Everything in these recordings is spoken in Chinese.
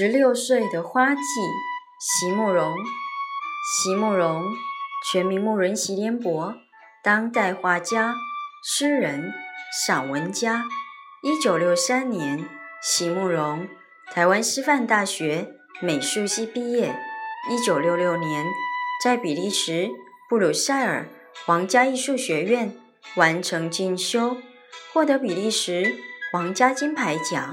十六岁的花季，席慕容。席慕容，全名慕人席联博，当代画家、诗人、散文家。一九六三年，席慕容台湾师范大学美术系毕业。一九六六年，在比利时布鲁塞尔皇家艺术学院完成进修，获得比利时皇家金牌奖。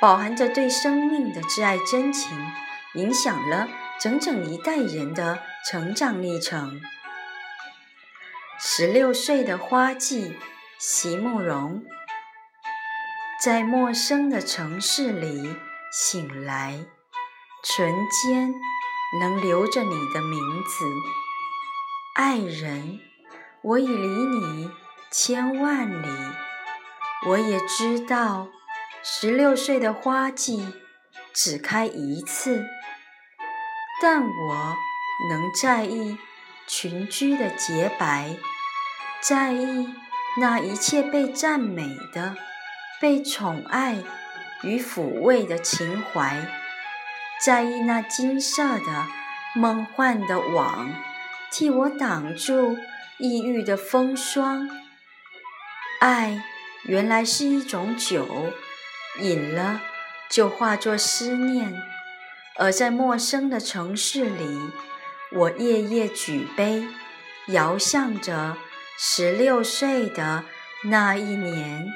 饱含着对生命的挚爱真情，影响了整整一代人的成长历程。十六岁的花季，席慕容，在陌生的城市里醒来，唇间能留着你的名字，爱人，我已离你千万里，我也知道。十六岁的花季只开一次，但我能在意群居的洁白，在意那一切被赞美的、被宠爱与抚慰的情怀，在意那金色的梦幻的网，替我挡住抑郁的风霜。爱原来是一种酒。饮了，就化作思念；而在陌生的城市里，我夜夜举杯，遥想着十六岁的那一年。